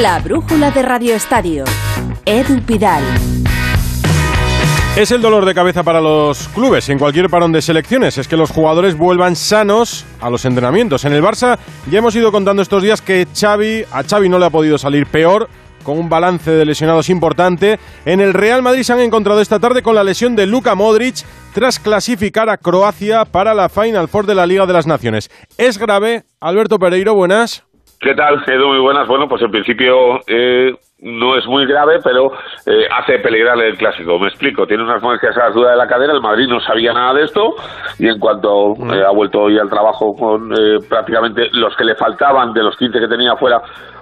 La brújula de Radio Estadio. Edu Pidal. Es el dolor de cabeza para los clubes en cualquier parón de selecciones. Es que los jugadores vuelvan sanos a los entrenamientos. En el Barça ya hemos ido contando estos días que Xavi, a Xavi no le ha podido salir peor con un balance de lesionados importante. En el Real Madrid se han encontrado esta tarde con la lesión de Luka Modric tras clasificar a Croacia para la Final Four de la Liga de las Naciones. ¿Es grave? Alberto Pereiro, buenas. ¿Qué tal, Edu? Muy buenas. Bueno, pues en principio eh, no es muy grave, pero eh, hace peligrar el clásico. Me explico. Tiene unas molestias a la altura de la cadera. El Madrid no sabía nada de esto y en cuanto mm. eh, ha vuelto hoy al trabajo con prácticamente los que le faltaban de los 15 que tenía afuera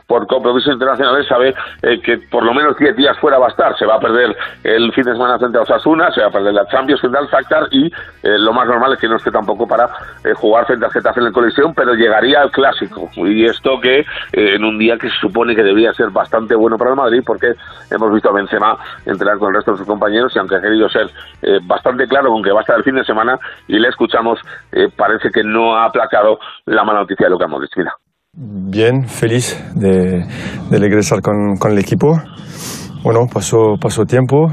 por compromisos internacionales sabe eh, que por lo menos 10 días fuera va a estar. Se va a perder el fin de semana frente a Osasuna, se va a perder la Champions frente al y eh, lo más normal es que no esté tampoco para eh, jugar frente al Getafe en el colisión, pero llegaría al Clásico. Y esto que en un día que se supone que debería ser bastante bueno para el Madrid porque hemos visto a Benzema entrenar con el resto de sus compañeros y aunque ha querido ser bastante claro con que va a estar el fin de semana y le escuchamos, parece que no ha aplacado la mala noticia de Luka Modric. Mira. Bien, feliz de, regresar con, con, el equipo. Bueno, pasó, pasó tiempo,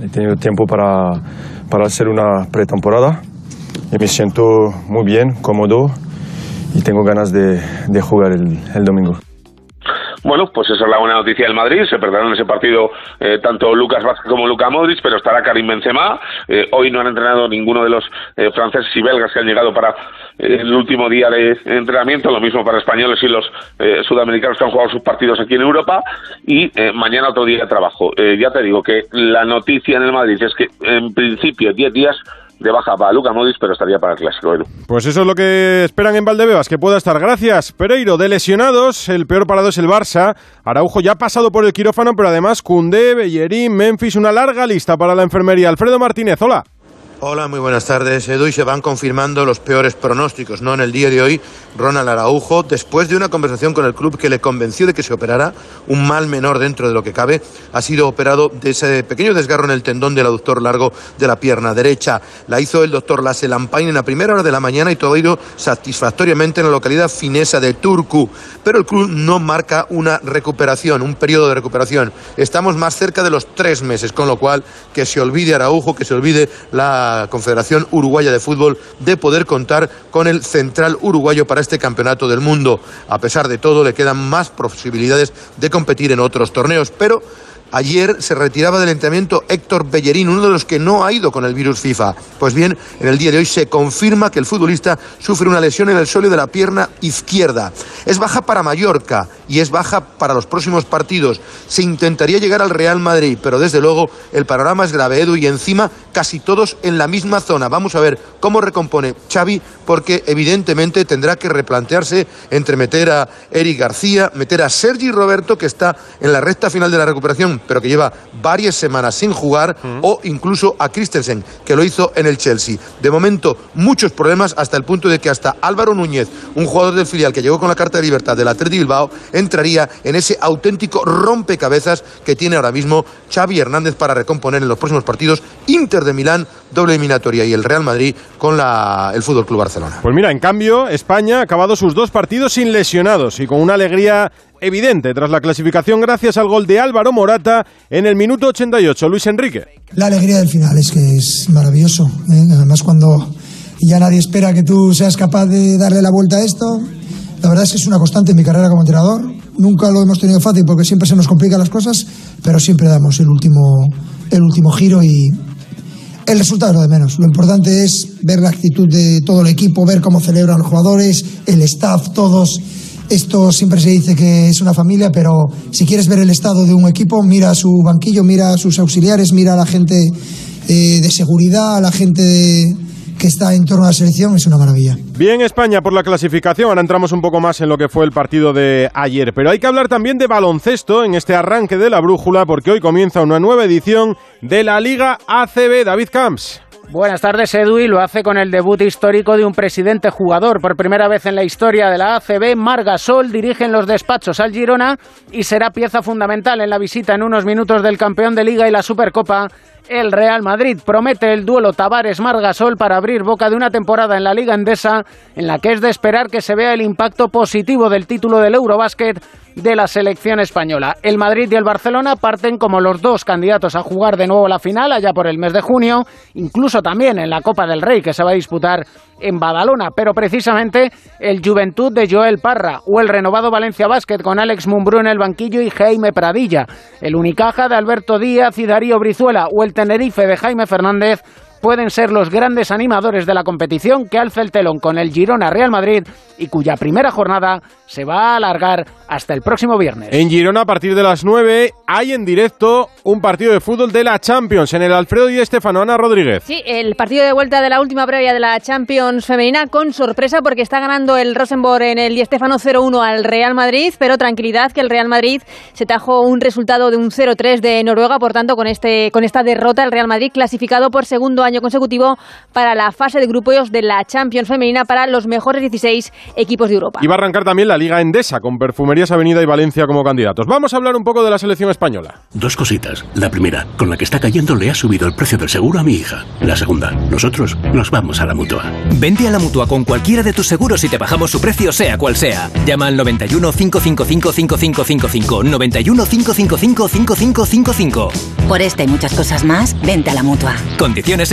he tenido tiempo para, para hacer una pretemporada y me siento muy bien, cómodo y tengo ganas de, de jugar el, el domingo. Bueno, pues esa es la buena noticia del Madrid. Se perderán ese partido eh, tanto Lucas Vázquez como Luca Modric, pero estará Karim Benzema. Eh, hoy no han entrenado ninguno de los eh, franceses y belgas que han llegado para el último día de entrenamiento. Lo mismo para españoles y los sudamericanos que han jugado sus partidos aquí en Europa. Y mañana otro día de trabajo. ya te digo que la noticia en el Madrid es que en principio 10 días de baja para Luca Modis, pero estaría para el Clásico. Pues eso es lo que esperan en Valdebebas, que pueda estar. Gracias, Pereiro. De lesionados, el peor parado es el Barça. Araujo ya ha pasado por el quirófano, pero además Cundé, Bellerín, Memphis, una larga lista para la enfermería. Alfredo Martínez, hola. Hola, muy buenas tardes. Edu y se van confirmando los peores pronósticos, ¿no? En el día de hoy, Ronald Araujo, después de una conversación con el club que le convenció de que se operara, un mal menor dentro de lo que cabe, ha sido operado de ese pequeño desgarro en el tendón del aductor largo de la pierna derecha. La hizo el doctor Lasse Lampain en la primera hora de la mañana y todo ha ido satisfactoriamente en la localidad finesa de Turku. Pero el club no marca una recuperación, un periodo de recuperación. Estamos más cerca de los tres meses, con lo cual que se olvide Araujo, que se olvide la Confederación Uruguaya de Fútbol de poder contar con el central uruguayo para este campeonato del mundo. A pesar de todo, le quedan más posibilidades de competir en otros torneos, pero Ayer se retiraba del entrenamiento Héctor Bellerín, uno de los que no ha ido con el virus FIFA. Pues bien, en el día de hoy se confirma que el futbolista sufre una lesión en el sóleo de la pierna izquierda. Es baja para Mallorca y es baja para los próximos partidos. Se intentaría llegar al Real Madrid, pero desde luego el panorama es grave, Edu, y encima casi todos en la misma zona. Vamos a ver cómo recompone Xavi, porque evidentemente tendrá que replantearse entre meter a Eric García, meter a Sergi Roberto, que está en la recta final de la recuperación, pero que lleva varias semanas sin jugar, o incluso a Christensen, que lo hizo en el Chelsea. De momento, muchos problemas hasta el punto de que hasta Álvaro Núñez, un jugador del filial que llegó con la carta de libertad del Atleti Bilbao, entraría en ese auténtico rompecabezas que tiene ahora mismo Xavi Hernández para recomponer en los próximos partidos Inter de Milán, doble eliminatoria y el Real Madrid con la, el Fútbol Club Barcelona. Pues mira, en cambio, España ha acabado sus dos partidos sin lesionados y con una alegría evidente tras la clasificación gracias al gol de Álvaro Morata en el minuto 88. Luis Enrique. La alegría del final es que es maravilloso. ¿eh? Además, cuando ya nadie espera que tú seas capaz de darle la vuelta a esto, la verdad es que es una constante en mi carrera como entrenador. Nunca lo hemos tenido fácil porque siempre se nos complican las cosas, pero siempre damos el último, el último giro y el resultado es lo de menos. Lo importante es ver la actitud de todo el equipo, ver cómo celebran los jugadores, el staff, todos. Esto siempre se dice que es una familia, pero si quieres ver el estado de un equipo, mira su banquillo, mira a sus auxiliares, mira a la gente eh, de seguridad, a la gente de, que está en torno a la selección es una maravilla. Bien España por la clasificación, ahora entramos un poco más en lo que fue el partido de ayer, pero hay que hablar también de baloncesto en este arranque de la brújula porque hoy comienza una nueva edición de la Liga ACB. David Camps. Buenas tardes, Edu, y lo hace con el debut histórico de un presidente jugador. Por primera vez en la historia de la ACB, Margasol dirige en los despachos al Girona y será pieza fundamental en la visita en unos minutos del campeón de Liga y la Supercopa el Real Madrid promete el duelo Tavares-Margasol para abrir boca de una temporada en la Liga Endesa en la que es de esperar que se vea el impacto positivo del título del Eurobásquet de la selección española. El Madrid y el Barcelona parten como los dos candidatos a jugar de nuevo la final allá por el mes de junio, incluso también en la Copa del Rey que se va a disputar en Badalona, pero precisamente el Juventud de Joel Parra o el renovado Valencia Basket con Alex Mumbrú en el banquillo y Jaime Pradilla, el Unicaja de Alberto Díaz y Darío Brizuela o el Tenerife de Jaime Fernández pueden ser los grandes animadores de la competición que alza el telón con el Girona Real Madrid y cuya primera jornada se va a alargar hasta el próximo viernes. En Girona, a partir de las 9, hay en directo un partido de fútbol de la Champions en el Alfredo y Estefano. Ana Rodríguez. Sí, el partido de vuelta de la última previa de la Champions femenina con sorpresa porque está ganando el Rosenborg en el Di Estefano 0-1 al Real Madrid, pero tranquilidad que el Real Madrid se tajó un resultado de un 0-3 de Noruega, por tanto con este con esta derrota el Real Madrid clasificado por segundo año consecutivo para la fase de grupos de la Champions femenina para los mejores 16 equipos de Europa. Y va a arrancar también la Liga Endesa con Perfumerías Avenida y Valencia como candidatos. Vamos a hablar un poco de la selección española. Dos cositas. La primera, con la que está cayendo le ha subido el precio del seguro a mi hija. La segunda, nosotros nos vamos a la mutua. Vente a la mutua con cualquiera de tus seguros y te bajamos su precio, sea cual sea. Llama al 91 555 5555. 91 555 5555. Por esta y muchas cosas más, vente a la mutua. Condiciones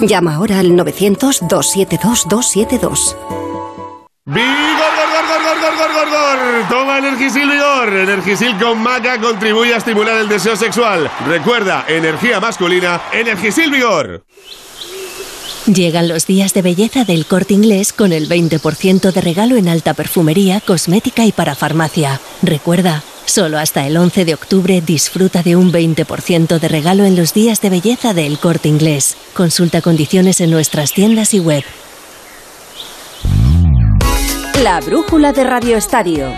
Llama ahora al 900-272-272. ¡Vigor, gor, gor, gor, gor, gor, gor, gor! Toma Energisil Vigor. Energisil con maca contribuye a estimular el deseo sexual. Recuerda, energía masculina, Energisil Vigor. Llegan los días de belleza del corte inglés con el 20% de regalo en alta perfumería, cosmética y para farmacia. Recuerda, solo hasta el 11 de octubre disfruta de un 20% de regalo en los días de belleza del corte inglés. Consulta condiciones en nuestras tiendas y web. La brújula de Radio Estadio.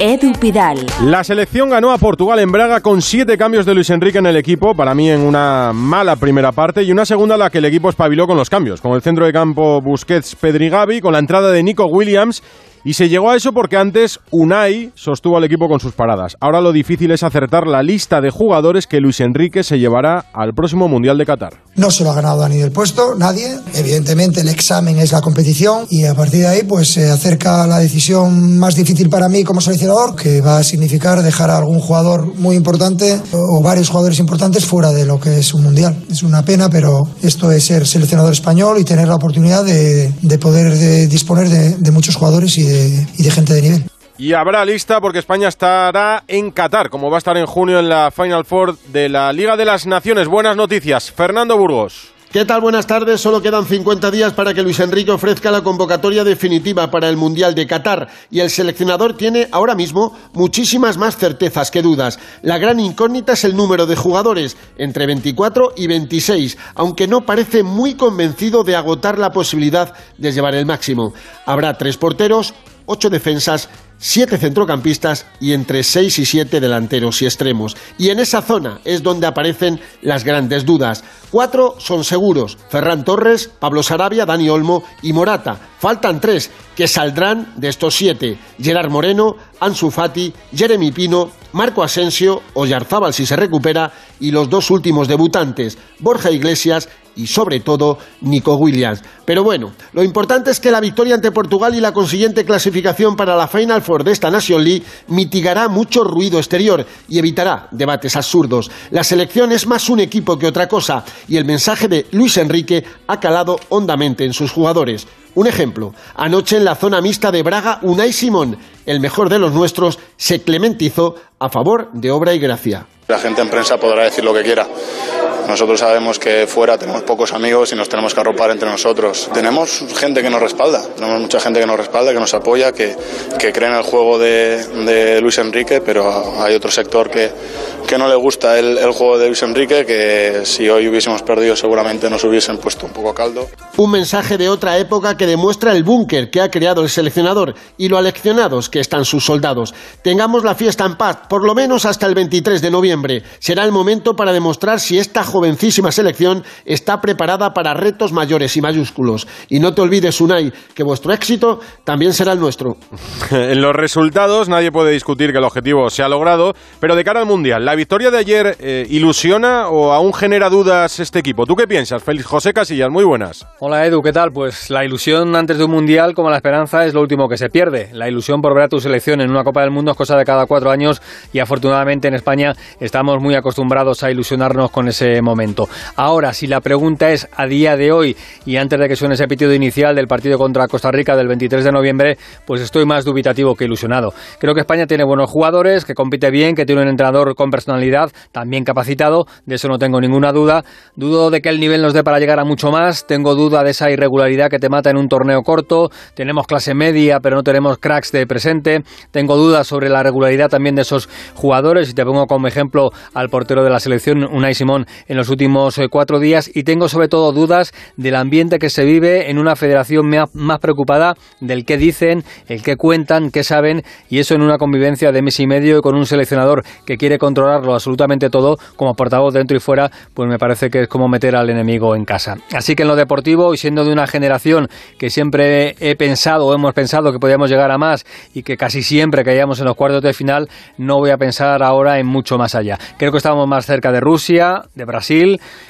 Edu Pidal. La selección ganó a Portugal en Braga con siete cambios de Luis Enrique en el equipo, para mí en una mala primera parte y una segunda en la que el equipo espabiló con los cambios, con el centro de campo Busquets, Pedri Gavi, con la entrada de Nico Williams y se llegó a eso porque antes Unai sostuvo al equipo con sus paradas. Ahora lo difícil es acertar la lista de jugadores que Luis Enrique se llevará al próximo Mundial de Qatar. No se lo ha ganado ni del puesto, nadie. Evidentemente el examen es la competición y a partir de ahí pues se acerca la decisión más difícil para mí como seleccionador, que va a significar dejar a algún jugador muy importante o varios jugadores importantes fuera de lo que es un Mundial. Es una pena, pero esto es ser seleccionador español y tener la oportunidad de, de poder de disponer de, muchos jugadores y de gente de nivel. Y habrá lista porque España estará en Qatar, como va a estar en junio en la Final Four de la Liga de las Naciones. Buenas noticias. Fernando Burgos. ¿Qué tal? Buenas tardes. Solo quedan 50 días para que Luis Enrique ofrezca la convocatoria definitiva para el Mundial de Qatar y el seleccionador tiene ahora mismo muchísimas más certezas que dudas. La gran incógnita es el número de jugadores, entre 24 y 26, aunque no parece muy convencido de agotar la posibilidad de llevar el máximo. Habrá tres porteros, ocho defensas, siete centrocampistas y entre seis y siete delanteros y extremos. Y en esa zona es donde aparecen las grandes dudas. Cuatro son seguros, Ferran Torres, Pablo Sarabia, Dani Olmo y Morata. Faltan tres, que saldrán de estos siete. Gerard Moreno, Ansu Fati, Jeremy Pino, Marco Asensio, Oyarzábal si se recupera y los dos últimos debutantes, Borja Iglesias y sobre todo Nico Williams. Pero bueno, lo importante es que la victoria ante Portugal y la consiguiente clasificación para la Final de esta Nation League mitigará mucho ruido exterior y evitará debates absurdos. La selección es más un equipo que otra cosa y el mensaje de Luis Enrique ha calado hondamente en sus jugadores. Un ejemplo, anoche en la zona mixta de Braga, Unai Simón, el mejor de los nuestros, se clementizó a favor de Obra y Gracia. La gente en prensa podrá decir lo que quiera. Nosotros sabemos que fuera tenemos pocos amigos y nos tenemos que arropar entre nosotros. Tenemos gente que nos respalda, tenemos mucha gente que nos respalda, que nos apoya, que, que cree en el juego de, de Luis Enrique, pero hay otro sector que, que no le gusta el, el juego de Luis Enrique, que si hoy hubiésemos perdido seguramente nos hubiesen puesto un poco a caldo. Un mensaje de otra época que demuestra el búnker que ha creado el seleccionador y lo aleccionados que están sus soldados. Tengamos la fiesta en paz, por lo menos hasta el 23 de noviembre. Será el momento para demostrar si esta jovencísima selección está preparada para retos mayores y mayúsculos. Y no te olvides, Unai, que vuestro éxito también será el nuestro. en los resultados nadie puede discutir que el objetivo se ha logrado, pero de cara al Mundial, ¿la victoria de ayer eh, ilusiona o aún genera dudas este equipo? ¿Tú qué piensas? Félix José Casillas, muy buenas. Hola Edu, ¿qué tal? Pues la ilusión antes de un Mundial, como la esperanza, es lo último que se pierde. La ilusión por ver a tu selección en una Copa del Mundo es cosa de cada cuatro años y afortunadamente en España estamos muy acostumbrados a ilusionarnos con ese momento. Ahora, si la pregunta es a día de hoy y antes de que suene ese pitido inicial del partido contra Costa Rica del 23 de noviembre, pues estoy más dubitativo que ilusionado. Creo que España tiene buenos jugadores, que compite bien, que tiene un entrenador con personalidad, también capacitado, de eso no tengo ninguna duda. Dudo de que el nivel nos dé para llegar a mucho más, tengo duda de esa irregularidad que te mata en un torneo corto, tenemos clase media pero no tenemos cracks de presente, tengo dudas sobre la regularidad también de esos jugadores y te pongo como ejemplo al portero de la selección, Unai Simón, en los últimos eh, cuatro días y tengo sobre todo dudas del ambiente que se vive en una federación más preocupada del que dicen, el que cuentan, qué saben y eso en una convivencia de mes y medio con un seleccionador que quiere controlarlo absolutamente todo como portavoz dentro y fuera, pues me parece que es como meter al enemigo en casa. Así que en lo deportivo y siendo de una generación que siempre he pensado o hemos pensado que podíamos llegar a más y que casi siempre caíamos en los cuartos de final, no voy a pensar ahora en mucho más allá. Creo que estamos más cerca de Rusia, de Brasil,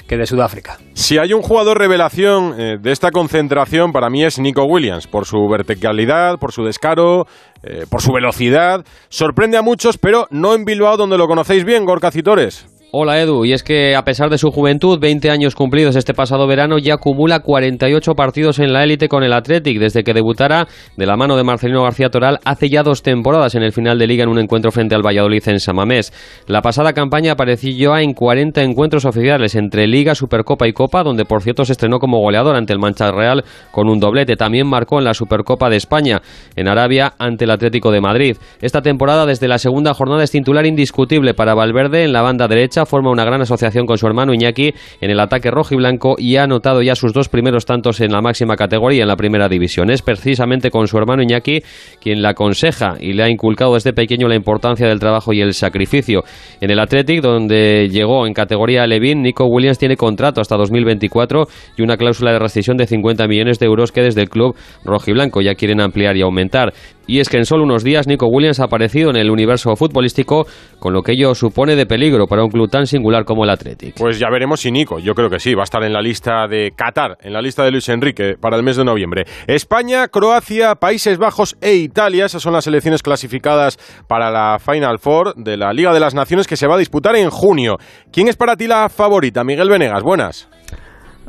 que de Sudáfrica. Si hay un jugador revelación eh, de esta concentración, para mí es Nico Williams, por su verticalidad, por su descaro, eh, por su velocidad. Sorprende a muchos, pero no en Bilbao, donde lo conocéis bien, Gorka Citores. Hola Edu, y es que a pesar de su juventud, 20 años cumplidos este pasado verano, ya acumula 48 partidos en la élite con el Athletic desde que debutara de la mano de Marcelino García Toral hace ya dos temporadas en el final de liga en un encuentro frente al Valladolid en Samamés. La pasada campaña apareció en 40 encuentros oficiales entre Liga, Supercopa y Copa, donde por cierto se estrenó como goleador ante el Mancha Real con un doblete. También marcó en la Supercopa de España en Arabia ante el Atlético de Madrid. Esta temporada desde la segunda jornada es titular indiscutible para Valverde en la banda derecha forma una gran asociación con su hermano Iñaki en el ataque rojo y blanco y ha anotado ya sus dos primeros tantos en la máxima categoría en la primera división. Es precisamente con su hermano Iñaki quien la aconseja y le ha inculcado desde pequeño la importancia del trabajo y el sacrificio. En el Athletic, donde llegó en categoría Levin, Nico Williams tiene contrato hasta 2024 y una cláusula de rescisión de 50 millones de euros que desde el club rojiblanco ya quieren ampliar y aumentar. Y es que en solo unos días Nico Williams ha aparecido en el universo futbolístico, con lo que ello supone de peligro para un club tan singular como el Athletic. Pues ya veremos si Nico, yo creo que sí, va a estar en la lista de Qatar, en la lista de Luis Enrique para el mes de noviembre. España, Croacia, Países Bajos e Italia, esas son las selecciones clasificadas para la Final Four de la Liga de las Naciones que se va a disputar en junio. ¿Quién es para ti la favorita? Miguel Venegas, buenas.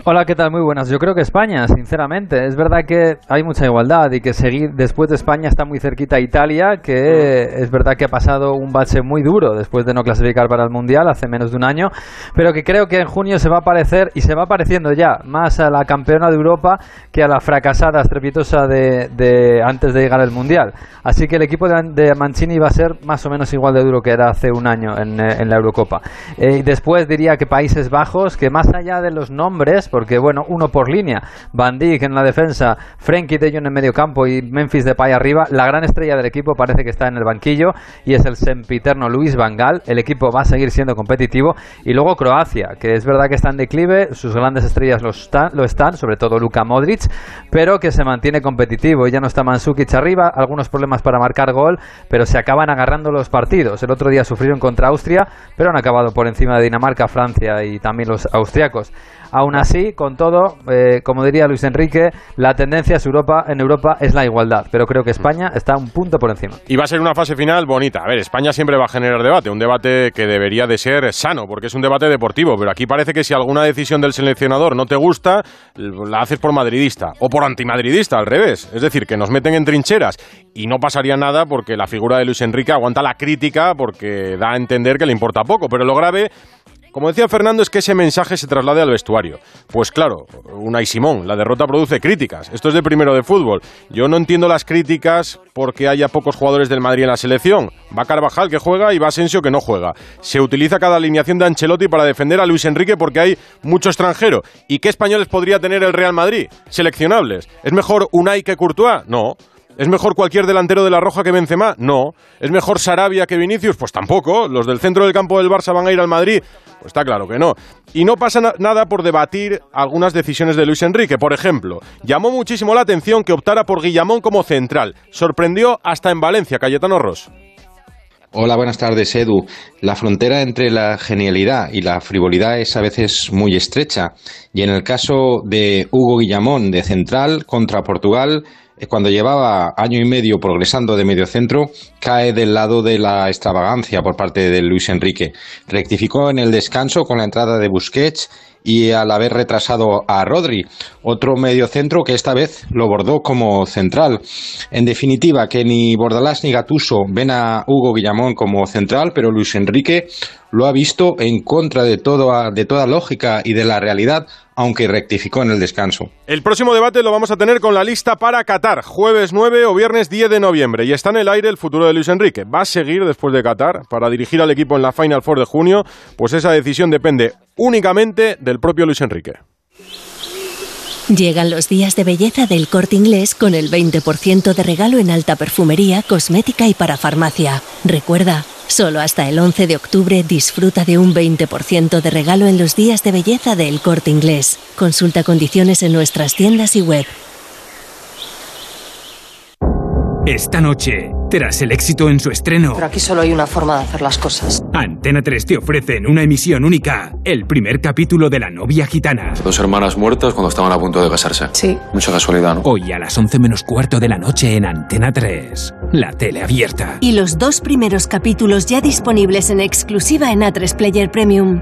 Hola, ¿qué tal? Muy buenas. Yo creo que España, sinceramente. Es verdad que hay mucha igualdad y que seguir después de España está muy cerquita Italia, que es verdad que ha pasado un bache muy duro después de no clasificar para el Mundial hace menos de un año, pero que creo que en junio se va a parecer y se va pareciendo ya más a la campeona de Europa que a la fracasada estrepitosa de, de antes de llegar al Mundial. Así que el equipo de, de, Mancini va a ser más o menos igual de duro que era hace un año en, en la Eurocopa. Eh, y después diría que Países Bajos, que más allá de los nombres, porque bueno, uno por línea, Van Dijk en la defensa, Frenkie de Jong en medio campo y Memphis Depay arriba, la gran estrella del equipo parece que está en el banquillo y es el sempiterno Luis Van Gaal, el equipo va a seguir siendo competitivo. Y luego Croacia, que es verdad que está en declive, sus grandes estrellas lo están, sobre todo Luka Modric, pero que se mantiene competitivo, ya no está Mansukic arriba, algunos problemas para marcar gol, pero se acaban agarrando los partidos. El otro día sufrieron contra Austria, pero han acabado por encima de Dinamarca, Francia y también los austriacos. Aún así, con todo, eh, como diría Luis Enrique, la tendencia es Europa, en Europa es la igualdad, pero creo que España está un punto por encima. Y va a ser una fase final bonita. A ver, España siempre va a generar debate, un debate que debería de ser sano, porque es un debate deportivo, pero aquí parece que si alguna decisión del seleccionador no te gusta, la haces por madridista o por antimadridista, al revés. Es decir, que nos meten en trincheras y no pasaría nada porque la figura de Luis Enrique aguanta la crítica porque da a entender que le importa poco, pero lo grave como decía Fernando, es que ese mensaje se traslade al vestuario. Pues claro, una y Simón, la derrota produce críticas. Esto es de primero de fútbol. Yo no entiendo las críticas porque haya pocos jugadores del Madrid en la selección. Va Carvajal que juega y va Asensio que no juega. Se utiliza cada alineación de Ancelotti para defender a Luis Enrique porque hay mucho extranjero. ¿Y qué españoles podría tener el Real Madrid? Seleccionables. ¿Es mejor Unai que Courtois? No. ¿Es mejor cualquier delantero de la Roja que Benzema? No. ¿Es mejor Sarabia que Vinicius? Pues tampoco. ¿Los del centro del campo del Barça van a ir al Madrid? Pues está claro que no. Y no pasa na- nada por debatir algunas decisiones de Luis Enrique. Por ejemplo, llamó muchísimo la atención que optara por Guillamón como central. Sorprendió hasta en Valencia, Cayetano Ross. Hola, buenas tardes, Edu. La frontera entre la genialidad y la frivolidad es a veces muy estrecha. Y en el caso de Hugo Guillamón de central contra Portugal, cuando llevaba año y medio progresando de medio centro, cae del lado de la extravagancia por parte de Luis Enrique. Rectificó en el descanso con la entrada de Busquets y al haber retrasado a Rodri, otro mediocentro que esta vez lo bordó como central. En definitiva, que ni Bordalás ni Gatuso ven a Hugo Guillamón como central, pero Luis Enrique lo ha visto en contra de toda, de toda lógica y de la realidad, aunque rectificó en el descanso. El próximo debate lo vamos a tener con la lista para Qatar, jueves 9 o viernes 10 de noviembre. Y está en el aire el futuro de Luis Enrique. ¿Va a seguir después de Qatar para dirigir al equipo en la Final Four de junio? Pues esa decisión depende únicamente del propio Luis Enrique. Llegan los días de belleza del corte inglés con el 20% de regalo en alta perfumería, cosmética y para farmacia. Recuerda, solo hasta el 11 de octubre disfruta de un 20% de regalo en los días de belleza del corte inglés. Consulta condiciones en nuestras tiendas y web. Esta noche, tras el éxito en su estreno, Pero aquí solo hay una forma de hacer las cosas. Antena 3 te ofrece en una emisión única el primer capítulo de La novia gitana. Dos hermanas muertas cuando estaban a punto de casarse. Sí. Mucha casualidad, ¿no? Hoy a las 11 menos cuarto de la noche en Antena 3. La tele abierta. Y los dos primeros capítulos ya disponibles en exclusiva en A3 Player Premium.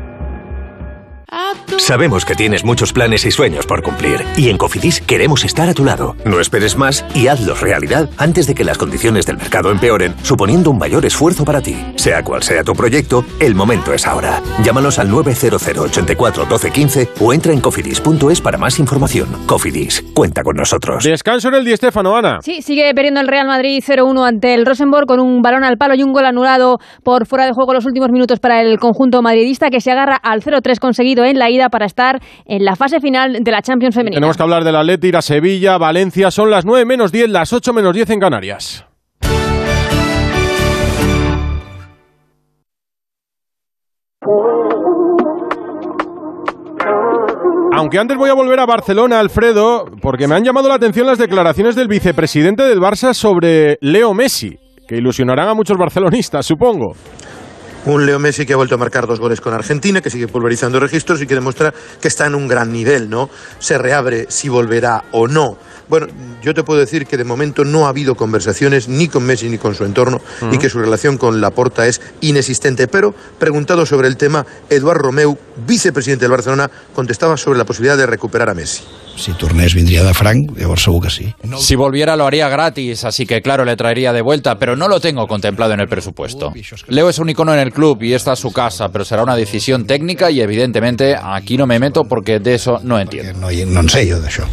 Sabemos que tienes muchos planes y sueños por cumplir y en Cofidis queremos estar a tu lado. No esperes más y hazlos realidad antes de que las condiciones del mercado empeoren, suponiendo un mayor esfuerzo para ti. Sea cual sea tu proyecto, el momento es ahora. Llámanos al 900 84 12 15 o entra en cofidis.es para más información. Cofidis, cuenta con nosotros. Descanso en el Di Stéfano, Ana. Sí, sigue perdiendo el Real Madrid 0-1 ante el Rosenborg con un balón al palo y un gol anulado por fuera de juego los últimos minutos para el conjunto madridista que se agarra al 0-3 conseguido en la ida para estar en la fase final de la Champions femenina. Tenemos que hablar del Atleti, ir a Sevilla, Valencia. Son las 9 menos 10, las 8 menos 10 en Canarias. Aunque antes voy a volver a Barcelona, Alfredo, porque me han llamado la atención las declaraciones del vicepresidente del Barça sobre Leo Messi, que ilusionarán a muchos barcelonistas, supongo. Un Leo Messi que ha vuelto a marcar dos goles con Argentina, que sigue pulverizando registros y que demuestra que está en un gran nivel, ¿no? Se reabre si volverá o no. Bueno, yo te puedo decir que de momento no ha habido conversaciones ni con Messi ni con su entorno y que su relación con Laporta es inexistente. Pero, preguntado sobre el tema, Eduard Romeu, vicepresidente del Barcelona, contestaba sobre la posibilidad de recuperar a Messi. Si tornés vindria de franc, llavors segur que sí. Si volviera lo haría gratis, así que claro, le traería de vuelta, pero no lo tengo contemplado en el presupuesto. Leo es un icono en el club y esta es su casa, pero será una decisión técnica y evidentemente aquí no me meto porque de eso no entiendo. No, no en sé jo d'això.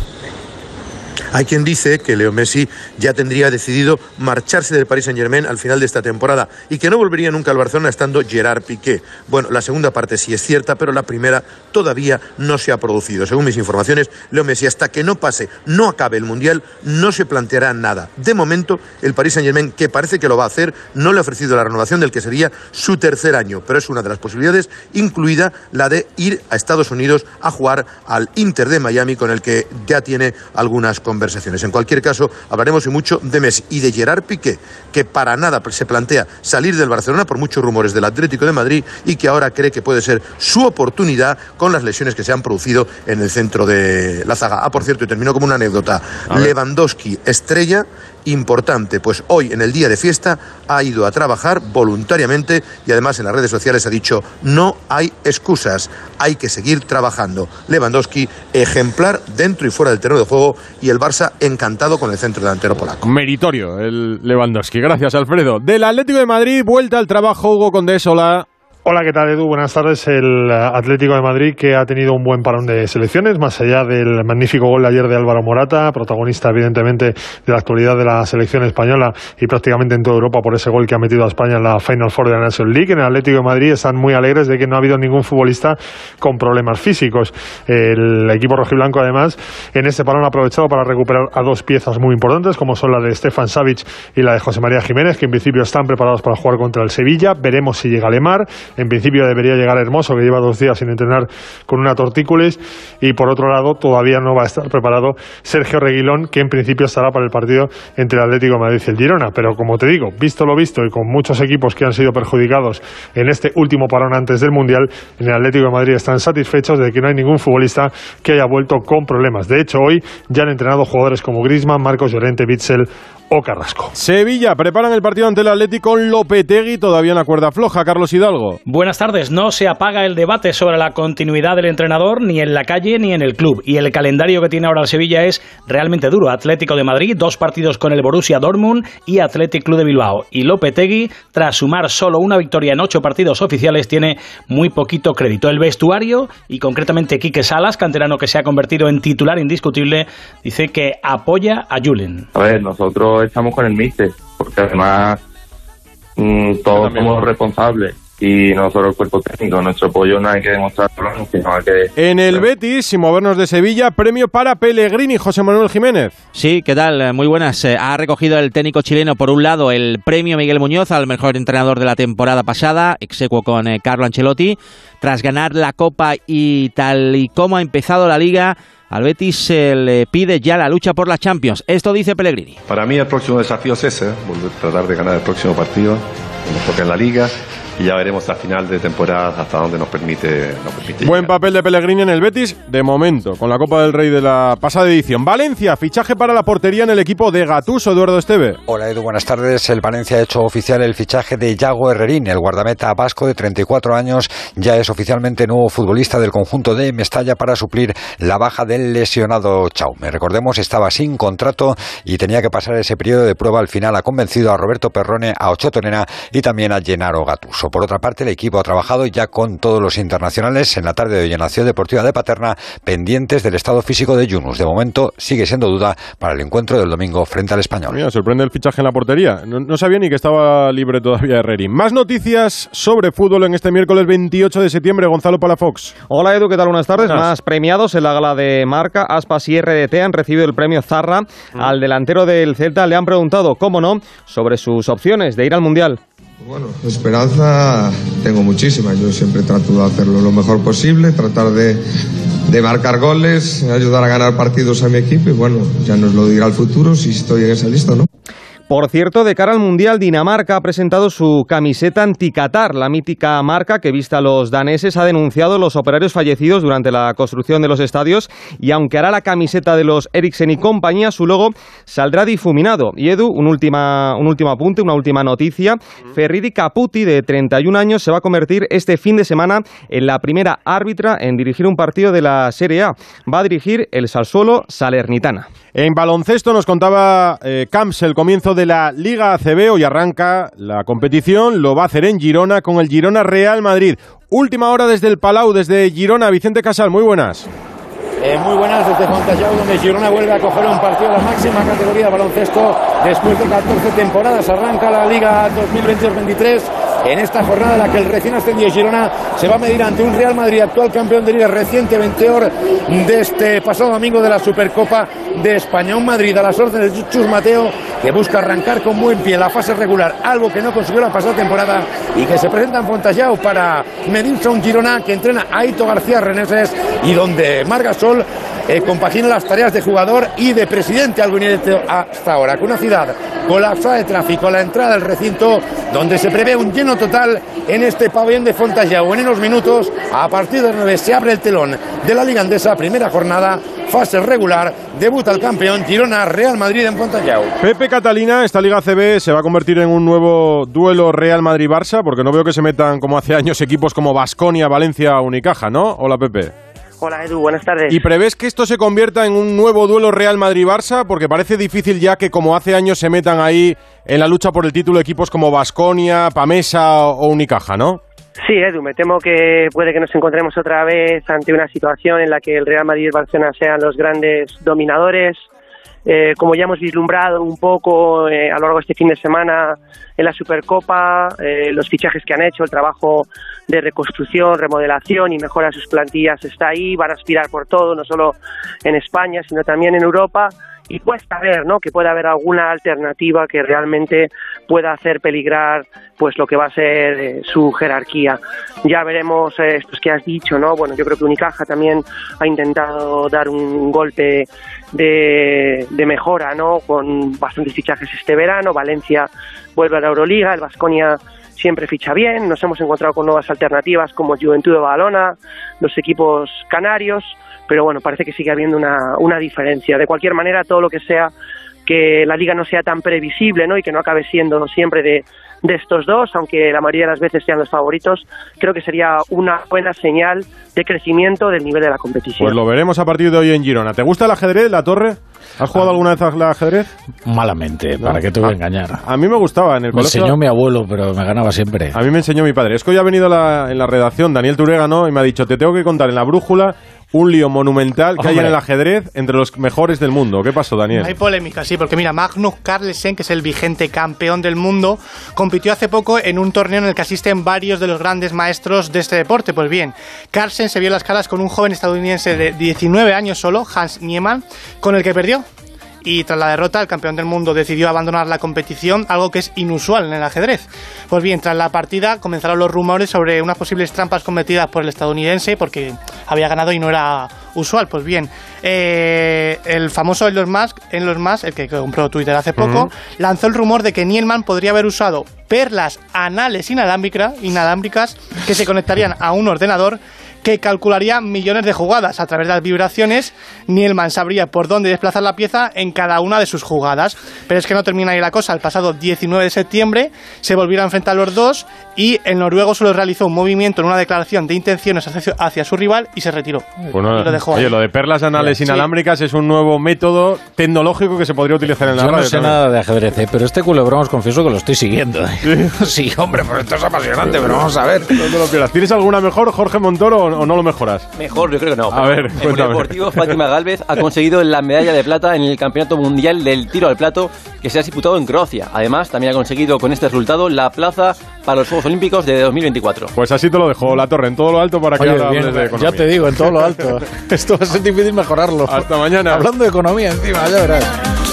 Hay quien dice que Leo Messi ya tendría decidido marcharse del Paris Saint-Germain al final de esta temporada y que no volvería nunca al Barcelona estando Gerard Piqué. Bueno, la segunda parte sí es cierta, pero la primera todavía no se ha producido. Según mis informaciones, Leo Messi hasta que no pase, no acabe el Mundial, no se planteará nada. De momento, el Paris Saint-Germain, que parece que lo va a hacer, no le ha ofrecido la renovación del que sería su tercer año, pero es una de las posibilidades, incluida la de ir a Estados Unidos a jugar al Inter de Miami, con el que ya tiene algunas conversaciones. En cualquier caso, hablaremos y mucho de Messi y de Gerard Piqué, que para nada se plantea salir del Barcelona por muchos rumores del Atlético de Madrid y que ahora cree que puede ser su oportunidad con las lesiones que se han producido en el centro de la zaga. Ah, por cierto, y terminó como una anécdota. Lewandowski, estrella importante, pues hoy en el día de fiesta ha ido a trabajar voluntariamente y además en las redes sociales ha dicho no hay excusas, hay que seguir trabajando. Lewandowski, ejemplar dentro y fuera del terreno de juego y el Barça encantado con el centro delantero polaco. Meritorio el Lewandowski. Gracias, Alfredo. Del Atlético de Madrid, vuelta al trabajo, Hugo Condés, hola. Hola, ¿qué tal Edu? Buenas tardes. El Atlético de Madrid que ha tenido un buen parón de selecciones, más allá del magnífico gol de ayer de Álvaro Morata, protagonista evidentemente de la actualidad de la selección española y prácticamente en toda Europa por ese gol que ha metido a España en la Final Four de la National League. En el Atlético de Madrid están muy alegres de que no ha habido ningún futbolista con problemas físicos. El equipo rojiblanco además en este parón ha aprovechado para recuperar a dos piezas muy importantes como son la de Stefan Savic y la de José María Jiménez que en principio están preparados para jugar contra el Sevilla. Veremos si llega Lemar en principio debería llegar Hermoso, que lleva dos días sin entrenar con una tortícolis. Y por otro lado, todavía no va a estar preparado Sergio Reguilón, que en principio estará para el partido entre el Atlético de Madrid y el Girona. Pero como te digo, visto lo visto y con muchos equipos que han sido perjudicados en este último parón antes del Mundial, en el Atlético de Madrid están satisfechos de que no hay ningún futbolista que haya vuelto con problemas. De hecho, hoy ya han entrenado jugadores como Grisman, Marcos Llorente, Bitzel o Carrasco. Sevilla, preparan el partido ante el Atlético con Lopetegui, todavía una cuerda floja. Carlos Hidalgo. Buenas tardes. No se apaga el debate sobre la continuidad del entrenador ni en la calle ni en el club. Y el calendario que tiene ahora el Sevilla es realmente duro. Atlético de Madrid, dos partidos con el Borussia Dortmund y Atlético Club de Bilbao. Y Lopetegui, tras sumar solo una victoria en ocho partidos oficiales, tiene muy poquito crédito. El vestuario, y concretamente Quique Salas, canterano que se ha convertido en titular indiscutible, dice que apoya a Julen. A ver, nosotros estamos con el míster, porque además mm, todos somos responsables y no solo el cuerpo técnico, nuestro apoyo no hay que demostrarlo, sino hay que... En el Betis, sin movernos de Sevilla, premio para Pellegrini, José Manuel Jiménez. Sí, ¿qué tal? Muy buenas. Eh, ha recogido el técnico chileno, por un lado, el premio Miguel Muñoz al mejor entrenador de la temporada pasada, execuo con eh, Carlo Ancelotti, tras ganar la Copa y tal y como ha empezado la Liga al Betis se le pide ya la lucha por la Champions. Esto dice Pellegrini. Para mí el próximo desafío es ese, volver a tratar de ganar el próximo partido, nos toca en la Liga y ya veremos a final de temporada hasta dónde nos permite. Nos permite Buen papel de Pellegrini en el Betis, de momento, con la Copa del Rey de la pasada edición. Valencia, fichaje para la portería en el equipo de Gatuso, Eduardo Esteve. Hola Edu, buenas tardes. El Valencia ha hecho oficial el fichaje de Yago Herrerín, el guardameta vasco de 34 años, ya es oficialmente nuevo futbolista del conjunto de Mestalla para suplir la baja del lesionado Chaume. Recordemos, estaba sin contrato y tenía que pasar ese periodo de prueba. Al final ha convencido a Roberto Perrone, a Ocho Tonena y también a Gennaro Gatuso. Por otra parte, el equipo ha trabajado ya con todos los internacionales en la tarde de hoy en la Ciudad Deportiva de Paterna, pendientes del estado físico de Yunus. De momento sigue siendo duda para el encuentro del domingo frente al Español. Mira, sorprende el fichaje en la portería. No, sabía ni que estaba libre todavía Herrerín. Más noticias sobre fútbol en este miércoles 28 de septiembre. Gonzalo Palafox. Hola Edu, ¿qué tal? Buenas tardes. Más premiados en la gala de marca, Aspas y RDT han recibido el premio Zarra. Mm. Al delantero del Celta le han preguntado, cómo no, sobre sus opciones de ir al Mundial. Bueno, esperanza tengo muchísima. Yo siempre trato de hacerlo lo mejor posible, tratar de, de, marcar goles, ayudar a ganar partidos a mi equipo y bueno, ya nos lo dirá el futuro si estoy en esa lista, ¿no? Por cierto, de cara al Mundial, Dinamarca ha presentado su camiseta anti-Qatar. La mítica marca que vista a los daneses ha denunciado los operarios fallecidos durante la construcción de los estadios y aunque hará la camiseta de los Eriksen y compañía, su logo saldrá difuminado. Y Edu, un, última, un último apunte, una última noticia. Ferridi Caputi, de 31 años, se va a convertir este fin de semana en la primera árbitra en dirigir un partido de la Serie A. Va a dirigir el Salsuolo Salernitana. En baloncesto nos contaba eh, Camps el comienzo de la Liga ACB. Hoy arranca la competición. Lo va a hacer en Girona con el Girona Real Madrid. Última hora desde el Palau, desde Girona. Vicente Casal, muy buenas. Eh, muy buenas desde Fontallao, donde Girona vuelve a coger un partido de la máxima categoría de baloncesto después de 14 temporadas. Arranca la Liga 2022-23 en esta jornada en la que el recién ascendido Girona se va a medir ante un Real Madrid actual campeón de liga reciente vencedor de este pasado domingo de la Supercopa de España. Un Madrid a las órdenes de Chus Mateo que busca arrancar con buen pie la fase regular, algo que no consiguió la pasada temporada y que se presenta en Fontallao para medirse a Girona que entrena a Ito García Reneses y donde Margasol eh, compagina las tareas de jugador y de presidente algo inédito hasta ahora, con una ciudad colapsada de tráfico a la entrada del recinto donde se prevé un lleno total en este pabellón de Fontallao. En unos minutos, a partir de las 9, se abre el telón de la Liga Andesa, primera jornada, fase regular, debuta el campeón Girona Real Madrid en Fontallao. Pepe Catalina, esta Liga CB se va a convertir en un nuevo duelo Real Madrid-Barça, porque no veo que se metan como hace años equipos como Basconia, Valencia, Unicaja, ¿no? Hola Pepe. Hola Edu, buenas tardes. ¿Y prevés que esto se convierta en un nuevo duelo Real Madrid-Barça? Porque parece difícil ya que como hace años se metan ahí en la lucha por el título equipos como Basconia, Pamesa o Unicaja, ¿no? Sí, Edu, me temo que puede que nos encontremos otra vez ante una situación en la que el Real Madrid y el Barcelona sean los grandes dominadores. Eh, como ya hemos vislumbrado un poco eh, a lo largo de este fin de semana en la Supercopa, eh, los fichajes que han hecho, el trabajo de reconstrucción, remodelación y mejora de sus plantillas está ahí, van a aspirar por todo, no solo en España, sino también en Europa y cuesta ver ¿no? que pueda haber alguna alternativa que realmente pueda hacer peligrar pues lo que va a ser eh, su jerarquía. Ya veremos eh, estos que has dicho, ¿no? Bueno, yo creo que Unicaja también ha intentado dar un golpe de, de mejora, ¿no? Con bastantes fichajes este verano. Valencia vuelve a la Euroliga, el Vasconia siempre ficha bien. Nos hemos encontrado con nuevas alternativas como Juventud de Badalona, los equipos canarios pero bueno, parece que sigue habiendo una, una diferencia. De cualquier manera, todo lo que sea que la liga no sea tan previsible ¿no? y que no acabe siendo siempre de, de estos dos, aunque la mayoría de las veces sean los favoritos, creo que sería una buena señal de crecimiento del nivel de la competición. Pues lo veremos a partir de hoy en Girona. ¿Te gusta el ajedrez, la torre? ¿Has jugado Ah. alguna vez al ajedrez? Malamente, ¿para qué te voy a engañar? A mí me gustaba en el Me colegio. enseñó mi abuelo, pero me ganaba siempre. A mí me enseñó mi padre. Es que hoy ha venido la- en la redacción Daniel Turégano y me ha dicho, te tengo que contar en la brújula un lío monumental que hay en el ajedrez entre los mejores del mundo. ¿Qué pasó, Daniel? Hay polémica, sí, porque mira, Magnus Carlsen, que es el vigente campeón del mundo, compitió hace poco en un torneo en el que asisten varios de los grandes maestros de este deporte. Pues bien, Carlsen se vio las caras con un joven estadounidense de 19 años solo, Hans Niemann, con el que perdió. Y tras la derrota, el campeón del mundo decidió abandonar la competición, algo que es inusual en el ajedrez. Pues bien, tras la partida comenzaron los rumores sobre unas posibles trampas cometidas por el estadounidense, porque había ganado y no era usual. Pues bien, eh, el famoso Elon Musk, Elon Musk, el que compró Twitter hace poco, lanzó el rumor de que Nielman podría haber usado perlas anales inalámbrica- inalámbricas que se conectarían a un ordenador que calcularía millones de jugadas. A través de las vibraciones, Nielman sabría por dónde desplazar la pieza en cada una de sus jugadas. Pero es que no termina ahí la cosa. El pasado 19 de septiembre se volvieron a enfrentar los dos y el noruego solo realizó un movimiento en una declaración de intenciones hacia, hacia su rival y se retiró. Pues no, y lo dejó ahí. oye, lo de perlas anales Sí. inalámbricas es un nuevo método tecnológico que se podría utilizar en la Yo no radio. sé también. nada de ajedrez, ¿eh? pero este culebrón os confieso que lo estoy siguiendo. ¿eh? Sí, hombre, pero esto es apasionante, pero vamos a ver. No te lo pierdas. ¿Tienes alguna mejor, Jorge Montoro, o, no lo mejoras? Mejor, yo creo que no. A ver, el deportivo Fátima Galvez ha conseguido la medalla de plata en el Campeonato Mundial del Tiro al Plato que se ha disputado en Croacia. Además, también ha conseguido con este resultado la plaza para los Juegos Olímpicos de 2024. Pues así te lo dejo, la torre, en todo lo alto para que Oye, bien, de ya economía. te digo, en todo lo alto. Esto va a ser difícil mejorarlo. Hasta mañana. Hablando de economía encima, ya verás.